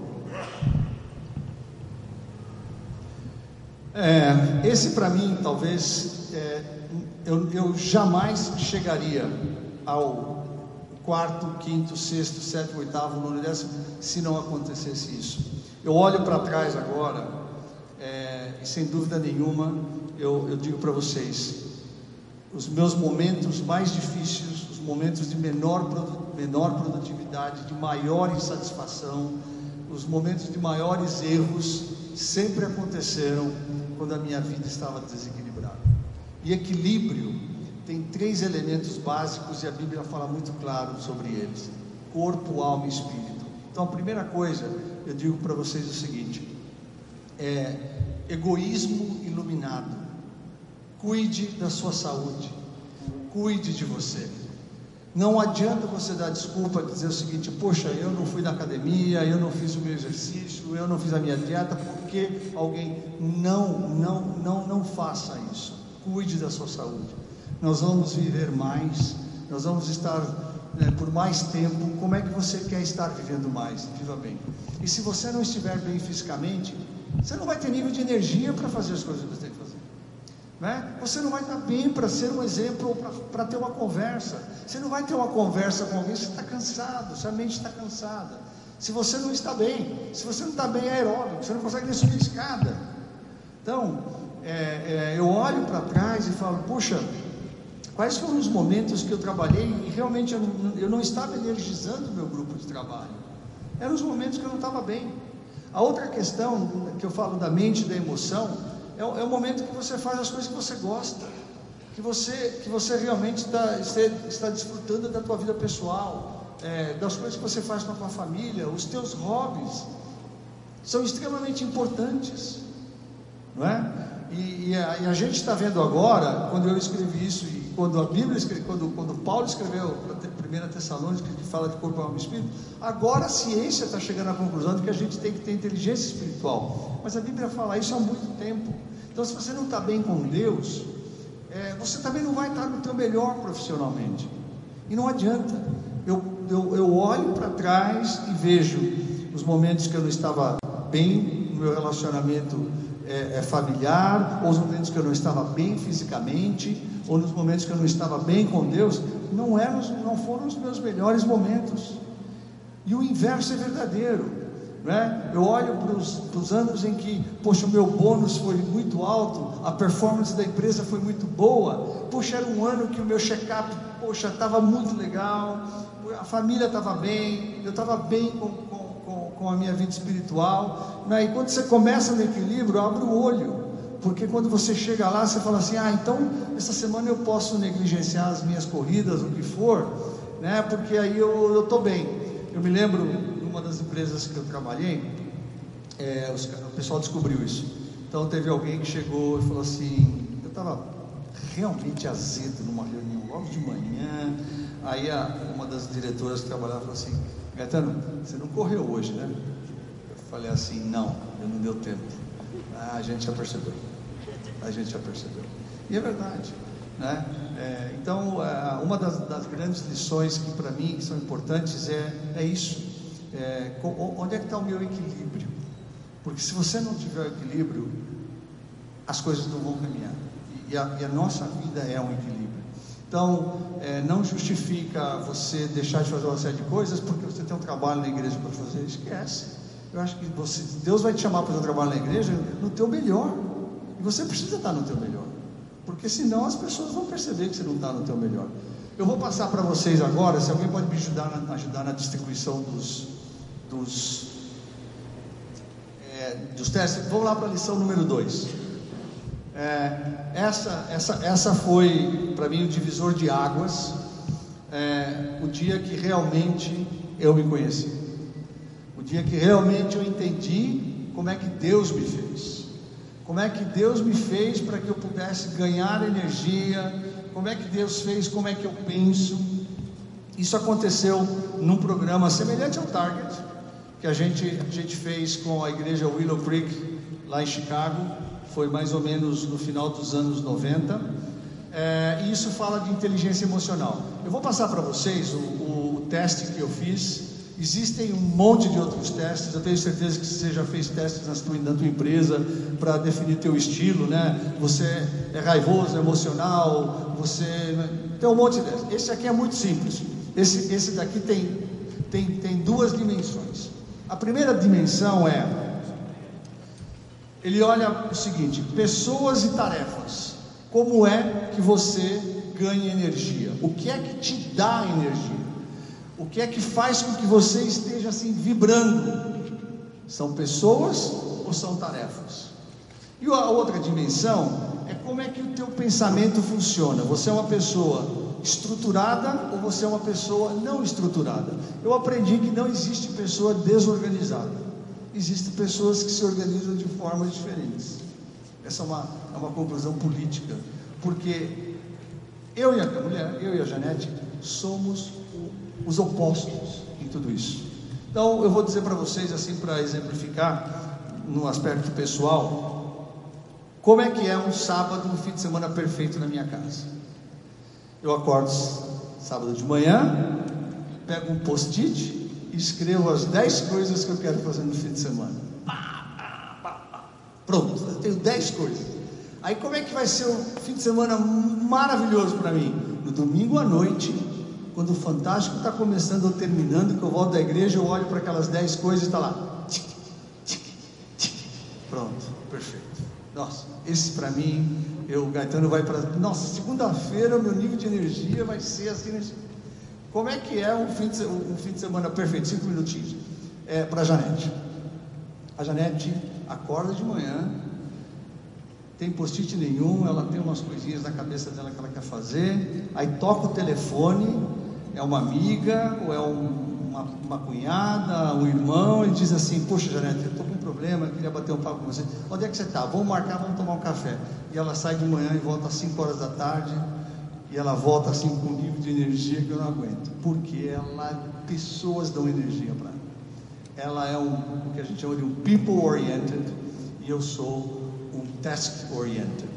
É, esse para mim, talvez, é, eu, eu jamais chegaria ao quarto, quinto, sexto, sétimo, oitavo, nono, décimo, se não acontecesse isso. Eu olho para trás agora, é, e sem dúvida nenhuma, eu, eu digo para vocês, os meus momentos mais difíceis, os momentos de menor, menor produtividade, de maior insatisfação, os momentos de maiores erros, sempre aconteceram quando a minha vida estava desequilibrada. E equilíbrio tem três elementos básicos e a Bíblia fala muito claro sobre eles: corpo, alma e espírito. Então, a primeira coisa, eu digo para vocês o seguinte: é egoísmo iluminado. Cuide da sua saúde, cuide de você. Não adianta você dar desculpa e dizer o seguinte: poxa, eu não fui na academia, eu não fiz o meu exercício, eu não fiz a minha dieta, porque alguém. Não, não, não, não faça isso. Cuide da sua saúde nós vamos viver mais, nós vamos estar né, por mais tempo. Como é que você quer estar vivendo mais? Viva bem. E se você não estiver bem fisicamente, você não vai ter nível de energia para fazer as coisas que você tem que fazer. Né? Você não vai estar bem para ser um exemplo ou para ter uma conversa. Você não vai ter uma conversa com alguém, você está cansado, sua mente está cansada. Se você não está bem, se você não está bem aeróbico, você não consegue nem subir escada. Então, é, é, eu olho para trás e falo, puxa, Quais foram os momentos que eu trabalhei e realmente eu não, eu não estava energizando o meu grupo de trabalho? Eram os momentos que eu não estava bem. A outra questão que eu falo da mente da emoção é, é, o momento que você faz as coisas que você gosta, que você, que você realmente está, está desfrutando da tua vida pessoal, é, das coisas que você faz com a tua família, os teus hobbies. são extremamente importantes, não é? E, e, a, e a, gente está vendo agora, quando eu escrevi isso, e quando a Bíblia, quando, quando Paulo escreveu a primeira Tessalônica, que fala de corpo, alma e espírito, agora a ciência está chegando à conclusão de que a gente tem que ter inteligência espiritual. Mas a Bíblia fala isso há muito tempo. Então, se você não está bem com Deus, é, você também não vai estar no teu melhor profissionalmente. E não adianta. Eu, eu, eu olho para trás e vejo os momentos que eu não estava bem no meu relacionamento é, é, familiar, ou os momentos que eu não estava bem fisicamente, ou nos momentos que eu não estava bem com Deus, não, eram, não foram os meus melhores momentos. E o inverso é verdadeiro. Né? Eu olho para os anos em que, poxa, o meu bônus foi muito alto, a performance da empresa foi muito boa, poxa, era um ano que o meu check-up, poxa, estava muito legal, a família estava bem, eu estava bem com, com, com, a minha vida espiritual. Né? E quando você começa no equilíbrio, abre o olho. Porque quando você chega lá, você fala assim: ah, então essa semana eu posso negligenciar as minhas corridas, o que for, né? Porque aí eu estou bem. Eu me lembro, numa das empresas que eu trabalhei, é, os, o pessoal descobriu isso. Então teve alguém que chegou e falou assim: eu estava realmente azedo numa reunião logo de manhã. Aí a, uma das diretoras que trabalhava falou assim: Gaetano, você não correu hoje, né? Eu falei assim: não, eu não deu tempo. Ah, a gente já percebeu. A gente já percebeu. E é verdade. Né? É, então, é, uma das, das, grandes lições que para mim são importantes é, é isso. É, onde é que está o meu equilíbrio? Porque se você não tiver equilíbrio, as coisas não vão caminhar. E a, e a nossa vida é um equilíbrio. Então, é, não justifica você deixar de fazer uma série de coisas porque você tem um trabalho na igreja para fazer. Esquece. Eu acho que você, Deus vai te chamar para fazer um trabalho na igreja no teu melhor. E você precisa estar no teu melhor. Porque senão as pessoas vão perceber que você não está no teu melhor. Eu vou passar para vocês agora, se alguém pode me ajudar na, ajudar na distribuição dos, dos, é, dos testes. Vamos lá para a lição número 2. É, essa, essa, essa foi para mim o divisor de águas, é, o dia que realmente eu me conheci, o dia que realmente eu entendi como é que Deus me fez, como é que Deus me fez para que eu pudesse ganhar energia, como é que Deus fez, como é que eu penso. Isso aconteceu num programa semelhante ao Target, que a gente, a gente fez com a igreja Willow Creek, lá em Chicago foi mais ou menos no final dos anos 90, é, e isso fala de inteligência emocional. Eu vou passar para vocês o, o, teste que eu fiz. Existem um monte de outros testes. Eu tenho certeza que você já fez testes na tua empresa para definir teu estilo, né? Você é raivoso, emocional, você né? tem um monte de. Esse aqui é muito simples. Esse, esse daqui tem, tem, tem duas dimensões. A primeira dimensão é ele olha o seguinte: pessoas e tarefas. Como é que você ganha energia? O que é que te dá energia? O que é que faz com que você esteja assim vibrando? São pessoas ou são tarefas? E a outra dimensão é como é que o teu pensamento funciona. Você é uma pessoa estruturada ou você é uma pessoa não estruturada? Eu aprendi que não existe pessoa desorganizada existem pessoas que se organizam de formas diferentes. Essa é uma, é uma conclusão política, porque eu e a mulher, eu e a Janete, somos os opostos em tudo isso. Então, eu vou dizer para vocês, assim, para exemplificar, no aspecto pessoal, como é que é um sábado, um fim de semana perfeito na minha casa. Eu acordo sábado de manhã, pego um post-it, escrevo as 10 coisas que eu quero fazer no fim de semana. Pronto, eu tenho 10 coisas. Aí como é que vai ser um fim de semana maravilhoso para mim? No domingo à noite, quando o Fantástico está começando ou terminando, que eu volto da igreja, eu olho para aquelas 10 coisas e está lá. Pronto, perfeito. Nossa, esse para mim, eu, Gaetano vai para. Nossa, segunda-feira meu nível de energia vai ser assim nesse. Como é que é um fim de, um fim de semana perfeito? Cinco minutinhos. É, para a Janete. A Janete acorda de manhã, tem post-it nenhum, ela tem umas coisinhas na cabeça dela que ela quer fazer, aí toca o telefone, é uma amiga, ou é um, uma, uma, cunhada, um irmão, e diz assim, poxa Janete, eu estou com um problema, queria bater um papo com você. Onde é que você está? Vamos marcar, vamos tomar um café. E ela sai de manhã e volta às 5 horas da tarde, e ela volta assim com um nível de energia que eu não aguento. Porque ela, pessoas dão energia para ela. Ela é um, o que a gente chama de um people oriented, e eu sou um task oriented.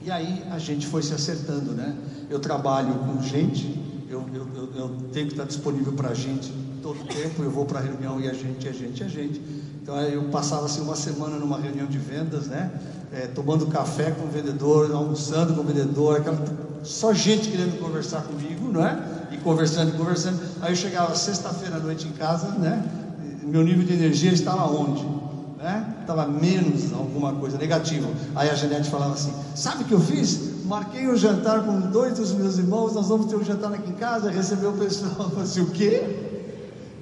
E aí a gente foi se acertando, né? Eu trabalho com gente, eu, eu, eu, eu tenho que estar disponível para gente todo o tempo, eu vou para a reunião e a gente, a gente, a gente. Então eu passava assim uma semana numa reunião de vendas, né? É, tomando café com o vendedor, almoçando com o vendedor, aquela, só gente querendo conversar comigo, não é? E conversando e conversando. Aí eu chegava sexta-feira à noite em casa, né? Meu nível de energia estava onde? Né? Estava menos alguma coisa negativa. Aí a Janete falava assim: Sabe o que eu fiz? Marquei um jantar com dois dos meus irmãos. Nós vamos ter um jantar aqui em casa. Recebeu o pessoal. Eu assim: O quê?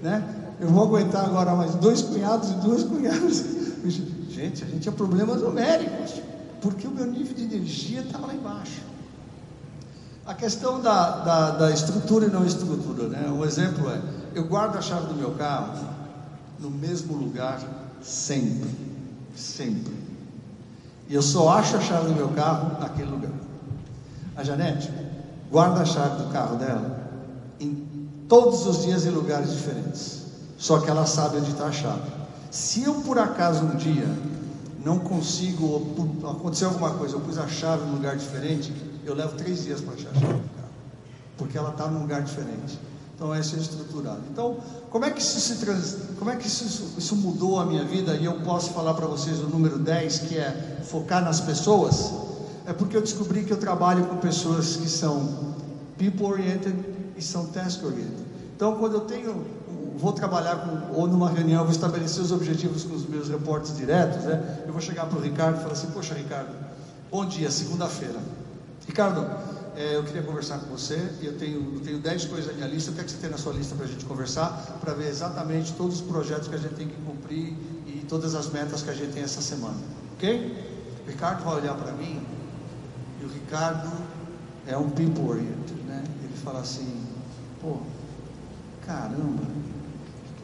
Né? Eu vou aguentar agora mais dois cunhados e duas cunhadas. Gente, a gente tinha problemas numéricos, porque o meu nível de energia estava lá embaixo. A questão da, da, da, estrutura e não estrutura, né? Um exemplo é: eu guardo a chave do meu carro no mesmo lugar sempre, sempre. E eu só acho a chave do meu carro naquele lugar. A Janete guarda a chave do carro dela em todos os dias em lugares diferentes. Só que ela sabe onde está a chave. Se eu por acaso um dia não consigo, acontecer alguma coisa, eu pus a chave num lugar diferente, eu levo três dias para achar a chave do carro. Porque ela está num lugar diferente. Então esse é estruturado. Então, como é que isso se trans... como é que isso, isso mudou a minha vida? E eu posso falar para vocês o número 10, que é focar nas pessoas. É porque eu descobri que eu trabalho com pessoas que são people oriented e são task oriented. Então, quando eu tenho vou trabalhar com, ou numa reunião, vou estabelecer os objetivos com os meus reportes diretos, né? Eu vou chegar para o Ricardo e falar assim: Poxa, Ricardo, bom dia, segunda-feira. Ricardo, é, eu queria conversar com você. Eu tenho, eu tenho 10 coisas na minha lista. O que é que você tem na sua lista para a gente conversar? Para ver exatamente todos os projetos que a gente tem que cumprir e todas as metas que a gente tem essa semana. Ok? O Ricardo vai olhar para mim e o Ricardo é um people oriented, né? Ele fala assim: pô, caramba,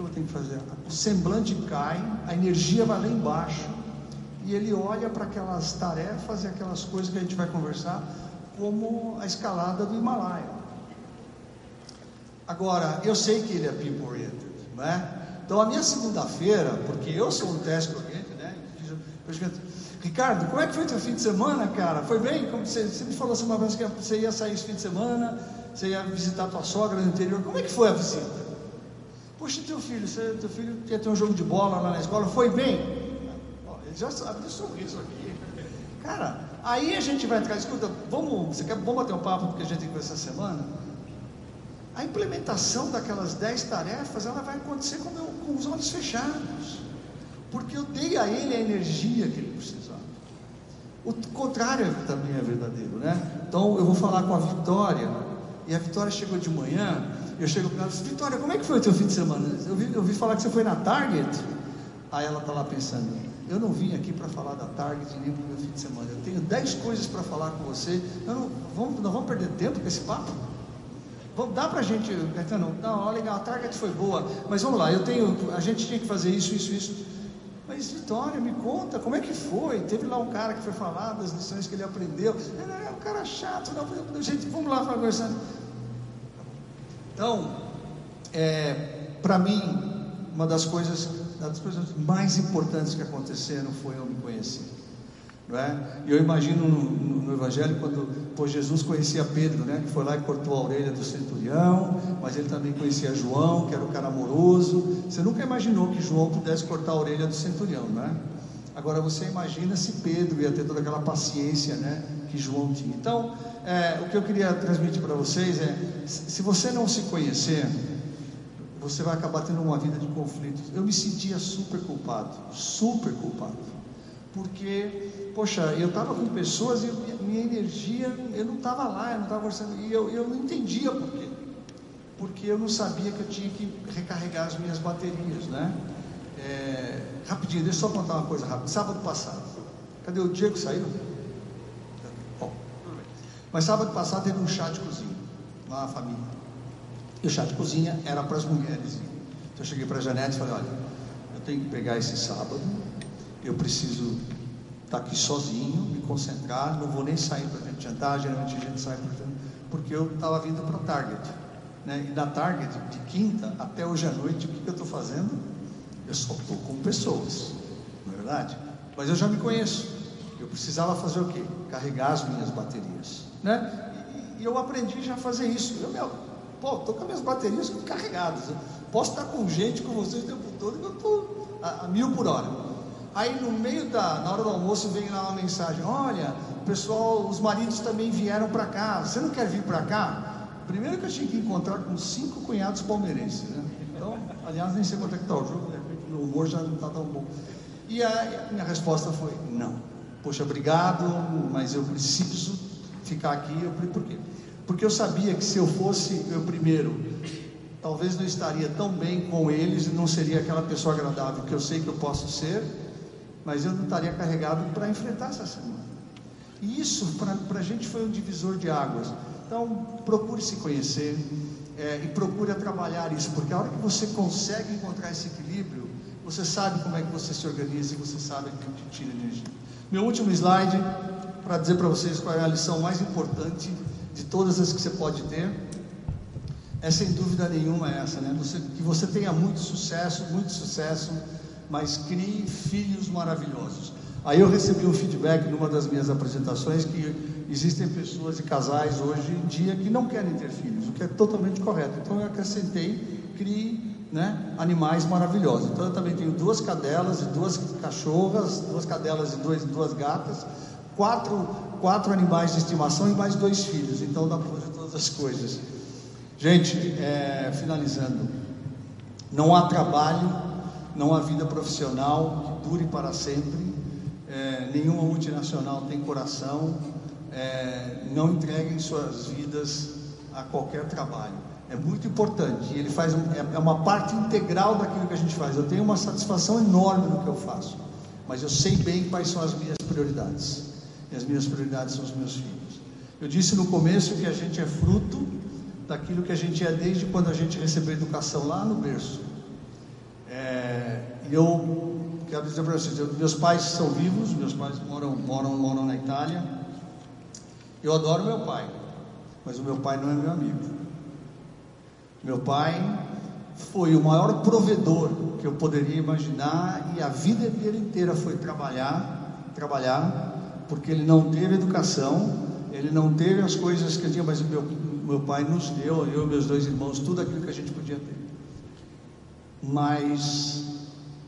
que eu tenho que fazer? O semblante cai, a energia vai lá embaixo e ele olha para aquelas tarefas e aquelas coisas que a gente vai conversar como a escalada do Himalaia. Agora, eu sei que ele é people oriented, não é? Então, a minha segunda-feira, porque eu sou um teste oriented, né? Ricardo, como é que foi teu fim de semana, cara? Foi bem? Como você, você me falou assim uma vez que você ia sair esse fim de semana, você ia visitar tua sogra no interior. Como é que foi a visita? Poxa, teu filho, você, teu filho ia ter um jogo de bola lá na escola, foi bem? Ele já sabe do sorriso aqui. Cara, Aí a gente vai entrar, escuta, vamos, você quer, vamos bater um papo porque a gente tem que essa semana? A implementação daquelas dez tarefas, ela vai acontecer com, meu, com os olhos fechados. Porque eu dei a ele a energia que ele precisava. O contrário também é verdadeiro, né? Então eu vou falar com a Vitória, e a Vitória chegou de manhã, eu chego para ela e disse, Vitória, como é que foi o teu fim de semana? Eu vi, eu vi falar que você foi na Target. Aí ela está lá pensando, eu não vim aqui para falar da Target nem para o meu fim de semana. Eu tenho dez coisas para falar com você. Não, vamos, não vamos perder tempo com esse papo? Vamos, dá para a gente, Caetano, não, ó, legal, a Target foi boa, mas vamos lá, eu tenho, a gente tinha que fazer isso, isso, isso. Mas Vitória, me conta, como é que foi? Teve lá um cara que foi falar das lições que ele aprendeu. Ele é um cara chato, não, gente, vamos lá conversando. Então, é, para mim, uma das coisas das coisas mais importantes que aconteceram foi eu me conhecer. Não é? Eu imagino no, no, no, Evangelho quando pô, Jesus conhecia Pedro, né, que foi lá e cortou a orelha do centurião, mas ele também conhecia João, que era o cara amoroso. Você nunca imaginou que João pudesse cortar a orelha do centurião, não é? Agora você imagina se Pedro ia ter toda aquela paciência, né, que João tinha. Então, é, o que eu queria transmitir para vocês é, se você não se conhecer, você vai acabar tendo uma vida de conflitos. Eu me sentia super culpado, super culpado. Porque, poxa, eu estava com pessoas e minha energia, eu não estava lá, eu não estava conversando, e eu, eu não entendia por quê. Porque eu não sabia que eu tinha que recarregar as minhas baterias, né? É, rapidinho, deixa eu só contar uma coisa rápida. Sábado passado, cadê o Diego? Saiu? Mas sábado passado teve um chá de cozinha, lá na família. E o chá de cozinha era para as mulheres. Então eu cheguei para a Janete e falei, olha, eu tenho que pegar esse sábado, eu preciso estar aqui sozinho, me concentrar, não vou nem sair para a gente jantar, geralmente a gente sai porque eu estava vindo para Target. Né? E na Target, de quinta até hoje à noite, o que, que eu estou fazendo? Eu só estou com pessoas, não é verdade? Mas eu já me conheço. Eu precisava fazer o quê? Carregar as minhas baterias, né? E, eu aprendi já a fazer isso. Eu, meu, pô, estou com as minhas baterias carregadas. Posso estar com gente, com vocês o tempo todo, que eu estou a, a mil por hora. Aí no meio da, na hora do almoço vem lá uma mensagem, olha, pessoal, os maridos também vieram para cá, você não quer vir para cá? Primeiro que eu tinha que encontrar com cinco cunhados palmeirenses, né? Então, aliás, nem sei quanto é que está o jogo, o humor já não está tão bom. E a minha resposta foi, não. Poxa, obrigado, mas eu preciso ficar aqui. Eu falei, por quê? Porque eu sabia que se eu fosse eu primeiro, talvez não estaria tão bem com eles e não seria aquela pessoa agradável que eu sei que eu posso ser, mas eu não estaria carregado para enfrentar essa semana. E isso para a gente foi um divisor de águas. Então procure se conhecer é, e procure trabalhar isso, porque a hora que você consegue encontrar esse equilíbrio, você sabe como é que você se organiza e você sabe que te tira energia. Meu último slide para dizer para vocês qual é a lição mais importante de todas as que você pode ter. É sem dúvida nenhuma essa, né? Você, que você tenha muito sucesso, muito sucesso mas crie filhos maravilhosos. Aí eu recebi um feedback numa das minhas apresentações que existem pessoas e casais hoje em dia que não querem ter filhos, o que é totalmente correto. Então eu acrescentei, crie né, animais maravilhosos. Então eu também tenho duas cadelas e duas cachorras, duas cadelas e duas, duas gatas, quatro, quatro animais de estimação e mais dois filhos. Então dá para fazer todas as coisas. Gente, é, finalizando, não há trabalho não há vida profissional que dure para sempre, é, nenhuma multinacional tem coração, é, não entreguem suas vidas a qualquer trabalho. É muito importante, ele faz é, é uma parte integral daquilo que a gente faz. Eu tenho uma satisfação enorme no que eu faço, mas eu sei bem quais são as minhas prioridades. E as minhas prioridades são os meus filhos. Eu disse no começo que a gente é fruto daquilo que a gente é desde quando a gente recebeu educação lá no berço. É, eu quero dizer para vocês, eu, meus pais são vivos, meus pais moram, moram, moram na Itália. Eu adoro meu pai, mas o meu pai não é meu amigo. Meu pai foi o maior provedor que eu poderia imaginar e a vida dele inteira foi trabalhar, trabalhar, porque ele não teve educação, ele não teve as coisas que tinha, mas meu, meu pai nos deu, eu e meus dois irmãos, tudo aquilo que a gente podia ter mas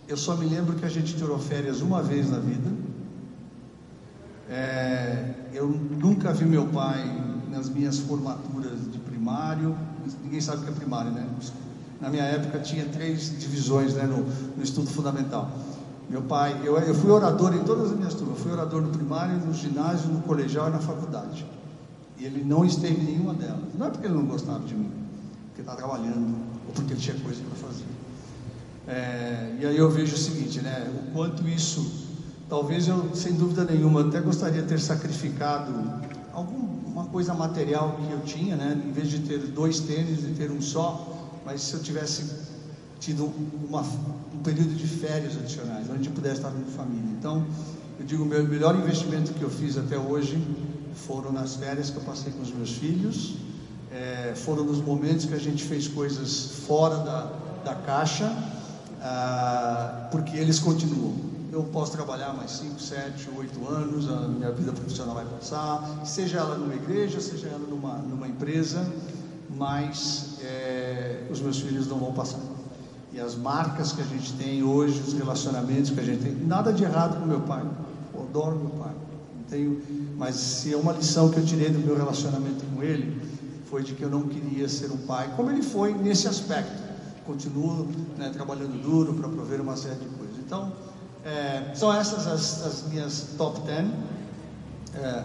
eu só me lembro que a gente tirou férias uma vez na vida. É, eu nunca vi meu pai nas minhas formaturas de primário. Ninguém sabe o que é primário, né? Na minha época tinha três divisões né, no, no estudo fundamental. Meu pai, eu, eu fui orador em todas as minhas turmas. Fui orador no primário, no ginásio, no colegial e na faculdade. E ele não esteve em nenhuma delas. Não é porque ele não gostava de mim, porque estava trabalhando ou porque ele tinha coisa para fazer. É, e aí eu vejo o seguinte, né? O quanto isso, talvez eu, sem dúvida nenhuma, até gostaria de ter sacrificado alguma coisa material que eu tinha, né? Em vez de ter dois tênis, de ter um só, mas se eu tivesse tido uma, um período de férias adicionais, onde eu pudesse estar com a família. Então, eu digo, o meu melhor investimento que eu fiz até hoje foram nas férias que eu passei com os meus filhos, é, foram nos momentos que a gente fez coisas fora da, da caixa, ah, porque eles continuam. Eu posso trabalhar mais 5, 7, 8 anos, a minha vida profissional vai passar, seja ela numa igreja, seja ela numa, numa empresa, mas é, os meus filhos não vão passar. E as marcas que a gente tem hoje, os relacionamentos que a gente tem, nada de errado com meu pai, eu adoro meu pai, não tenho, mas se é uma lição que eu tirei do meu relacionamento com ele, foi de que eu não queria ser um pai, como ele foi nesse aspecto continuo né, trabalhando duro para prover uma série de coisas. Então, é, são essas as, as, minhas top 10. É,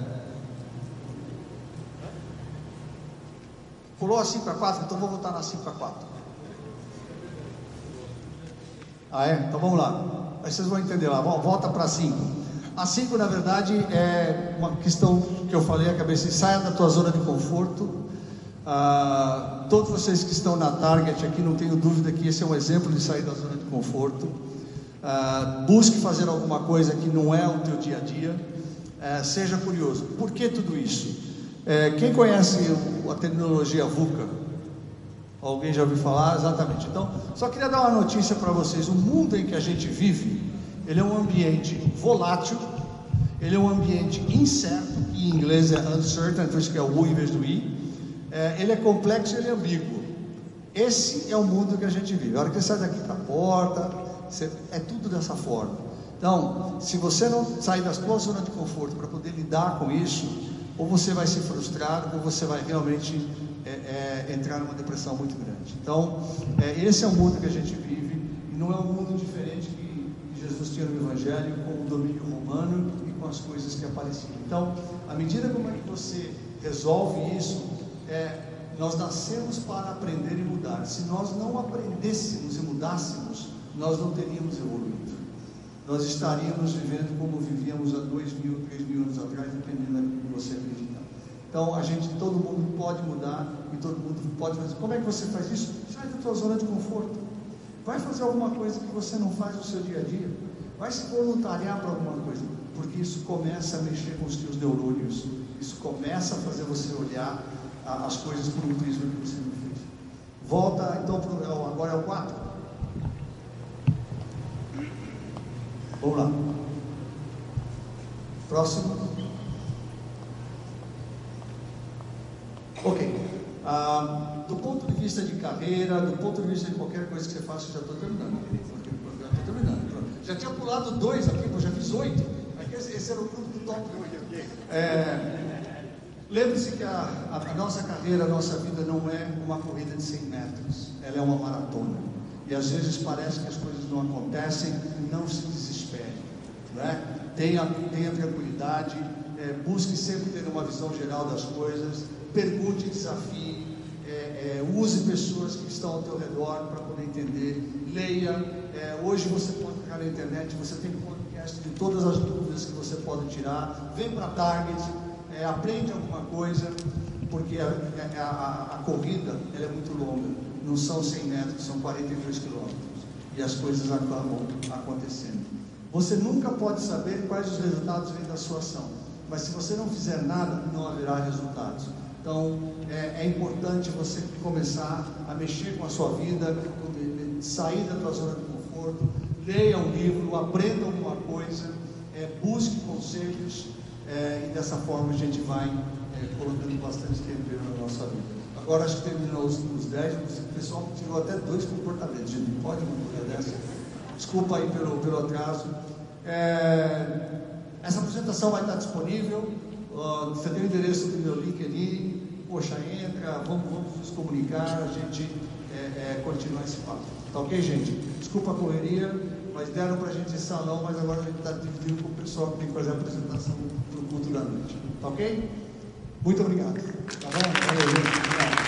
pulou a 5 a 4, então vou voltar na 5 a 4. Ah, é? Então vamos lá. Aí vocês vão entender lá. Volta para 5. A 5, na verdade, é uma questão que eu falei, a cabeça, saia da tua zona de conforto ah, todos vocês que estão na Target aqui, não tenho dúvida que esse é um exemplo de sair da zona de conforto. Uh, busque fazer alguma coisa que não é o teu dia a dia. Uh, seja curioso. Por que tudo isso? Uh, quem conhece a terminologia VUCA? Alguém já ouviu falar? Exatamente. Então, só queria dar uma notícia para vocês. O mundo em que a gente vive, ele é um ambiente volátil, ele é um ambiente incerto, em inglês é uncertain, por isso que é o U em vez do I. É, ele é complexo e ele é ambíguo. Esse é o mundo que a gente vive. A hora que você sai daqui para a porta, você, é tudo dessa forma. Então, se você não sair da sua zona de conforto para poder lidar com isso, ou você vai se frustrar, ou você vai realmente é, é, entrar numa depressão muito grande. Então, é, esse é o mundo que a gente vive, e não é um mundo diferente que Jesus tinha no Evangelho, com o domínio romano e com as coisas que apareciam. Então, à medida como é que você resolve isso, é, nós nascemos para aprender e mudar. Se nós não aprendêssemos e mudássemos, nós não teríamos evoluído. Nós estaríamos vivendo como vivíamos há dois mil, três mil anos atrás, dependendo daquilo que você acredita. Então, a gente, todo mundo pode mudar e todo mundo pode fazer. Como é que você faz isso? Sai da tua zona de conforto. Vai fazer alguma coisa que você não faz no seu dia a dia. Vai se voluntariar para alguma coisa, porque isso começa a mexer com os teus neurônios. Isso começa a fazer você olhar a, as coisas por um prisma que você não fez. Volta então pro, é agora é o 4. Vamos lá. Próximo. Ok. Ah, do ponto de vista de carreira, do ponto de vista de qualquer coisa que você faça, já estou terminando. Já estou terminando. Já tinha pulado dois aqui, eu já fiz oito. Esse, esse era o grupo do top É, Lembre-se que a, a, nossa carreira, a nossa vida não é uma corrida de 100 metros, ela é uma maratona. E às vezes parece que as coisas não acontecem, não se desespere. Né? Tenha, tenha tranquilidade, é, busque sempre ter uma visão geral das coisas, pergunte, desafie, é, é, use pessoas que estão ao teu redor para poder entender, leia. É, hoje você pode ficar na internet, você tem podcast de todas as dúvidas que você pode tirar. Vem para a Target, é, aprende alguma coisa, porque a, a, a, a corrida é muito longa. Não são 100 metros, são 42 quilômetros. E as coisas acabam acontecendo. Você nunca pode saber quais os resultados vêm da sua ação. Mas se você não fizer nada, não haverá resultados. Então, é, é, importante você começar a mexer com a sua vida, sair da tua zona de conforto, leia um livro, aprenda alguma coisa, é, busque conselhos é, e dessa forma a gente vai é, colocando bastante tempero na nossa vida. Agora acho que terminou os, os 10, o pessoal tirou até dois comportamentos. Gente, pode uma coisa dessa? Desculpa aí pelo, pelo atraso. É, essa apresentação vai estar disponível. Uh, você tem o endereço do meu LinkedIn. Poxa, entra, vamos, vamos nos comunicar, a gente é, é, esse papo. Tá ok, gente? Desculpa a correria, mas deram para a gente esse salão, mas agora a gente está dividindo com o pessoal que tem que fazer a apresentação para culto da noite. Tá ok? Muito obrigado. Tá bom? Valeu, gente.